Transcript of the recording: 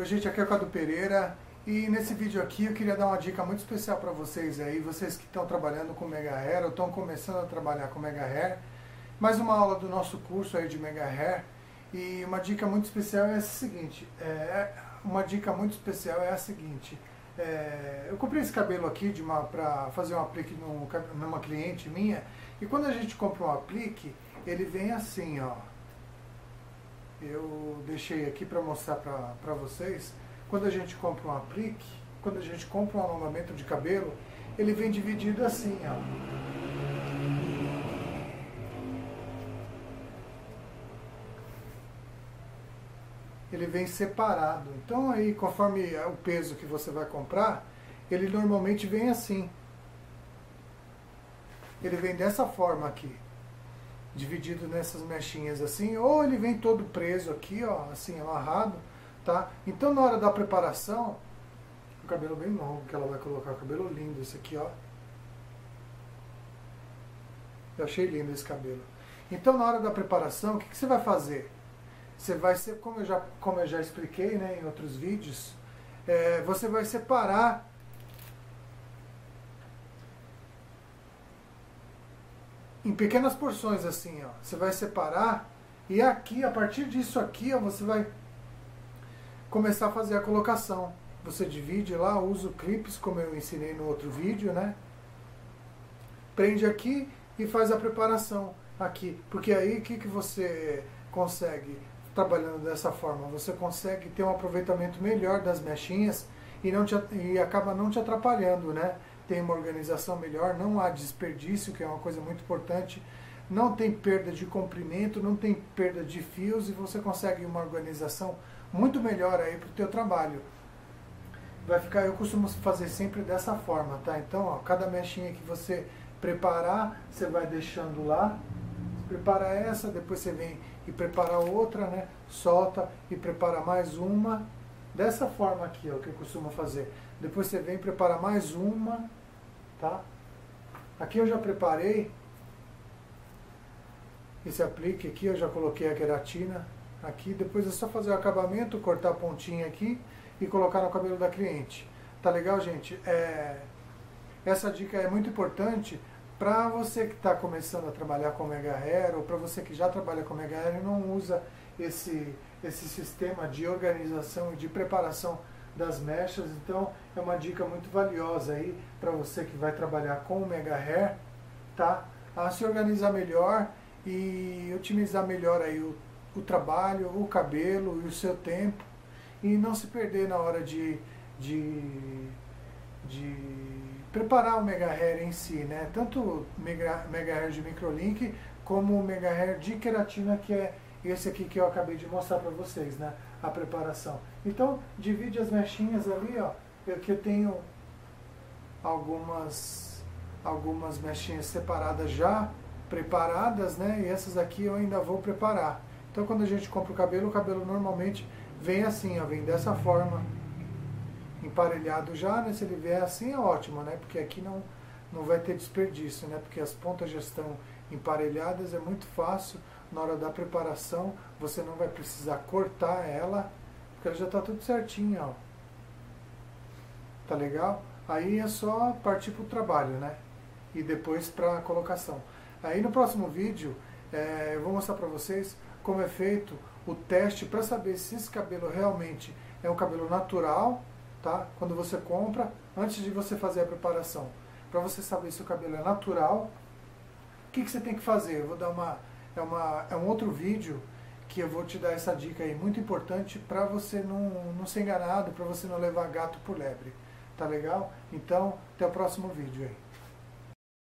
Oi gente, aqui é o Cadu Pereira e nesse vídeo aqui eu queria dar uma dica muito especial para vocês aí, vocês que estão trabalhando com Mega Hair ou estão começando a trabalhar com Mega Hair. Mais uma aula do nosso curso aí de Mega Hair e uma dica muito especial é a seguinte, é, uma dica muito especial é a seguinte, é, eu comprei esse cabelo aqui para fazer um aplique num, numa cliente minha e quando a gente compra um aplique, ele vem assim ó, eu deixei aqui para mostrar para vocês, quando a gente compra um aplique, quando a gente compra um alongamento de cabelo, ele vem dividido assim, ó. Ele vem separado. Então aí, conforme o peso que você vai comprar, ele normalmente vem assim. Ele vem dessa forma aqui dividido nessas mechinhas assim, ou ele vem todo preso aqui, ó, assim, amarrado, tá? Então na hora da preparação, o cabelo bem longo que ela vai colocar, o cabelo lindo esse aqui, ó. Eu achei lindo esse cabelo. Então na hora da preparação, o que, que você vai fazer? Você vai ser, como eu já, como eu já expliquei né, em outros vídeos, é, você vai separar em pequenas porções assim, ó. Você vai separar e aqui, a partir disso aqui, ó, você vai começar a fazer a colocação. Você divide lá, usa o clips, como eu ensinei no outro vídeo, né? Prende aqui e faz a preparação aqui. Porque aí o que, que você consegue trabalhando dessa forma? Você consegue ter um aproveitamento melhor das mechinhas e, não te, e acaba não te atrapalhando, né? Tem uma organização melhor, não há desperdício, que é uma coisa muito importante, não tem perda de comprimento, não tem perda de fios e você consegue uma organização muito melhor aí para o teu trabalho. Vai ficar, eu costumo fazer sempre dessa forma, tá? Então, ó, cada mechinha que você preparar, você vai deixando lá, prepara essa, depois você vem e prepara outra, né? Solta e prepara mais uma, dessa forma aqui, ó, que eu costumo fazer. Depois você vem e prepara mais uma, tá? Aqui eu já preparei esse aplique aqui, eu já coloquei a queratina aqui, depois é só fazer o acabamento, cortar a pontinha aqui e colocar no cabelo da cliente. Tá legal, gente? É, essa dica é muito importante para você que está começando a trabalhar com Mega Hair ou para você que já trabalha com Mega Hair e não usa esse, esse sistema de organização e de preparação das mechas. Então é uma dica muito valiosa aí para você que vai trabalhar com o Mega Hair, tá? A se organizar melhor e otimizar melhor aí o, o trabalho, o cabelo e o seu tempo e não se perder na hora de, de, de preparar o Mega Hair em si, né? Tanto o Mega, Mega Hair de microlink como o Mega Hair de queratina que é esse aqui que eu acabei de mostrar para vocês, né? A preparação. Então, divide as mechinhas ali, ó. Eu que tenho algumas algumas mechinhas separadas já preparadas, né? E essas aqui eu ainda vou preparar. Então, quando a gente compra o cabelo, o cabelo normalmente vem assim, ó, vem dessa forma, emparelhado já, né? Se ele vier assim é ótimo, né? Porque aqui não não vai ter desperdício, né? Porque as pontas já estão emparelhadas, é muito fácil na hora da preparação, você não vai precisar cortar ela, porque ela já está tudo certinho, ó. Tá legal? Aí é só partir para o trabalho, né? E depois para a colocação. Aí no próximo vídeo, é, eu vou mostrar para vocês como é feito o teste para saber se esse cabelo realmente é um cabelo natural, tá? Quando você compra, antes de você fazer a preparação. Para você saber se o cabelo é natural, o que, que você tem que fazer? Eu vou dar uma é, uma, é um outro vídeo que eu vou te dar essa dica aí, muito importante para você não, não ser enganado, para você não levar gato por lebre. Tá legal? Então, até o próximo vídeo aí.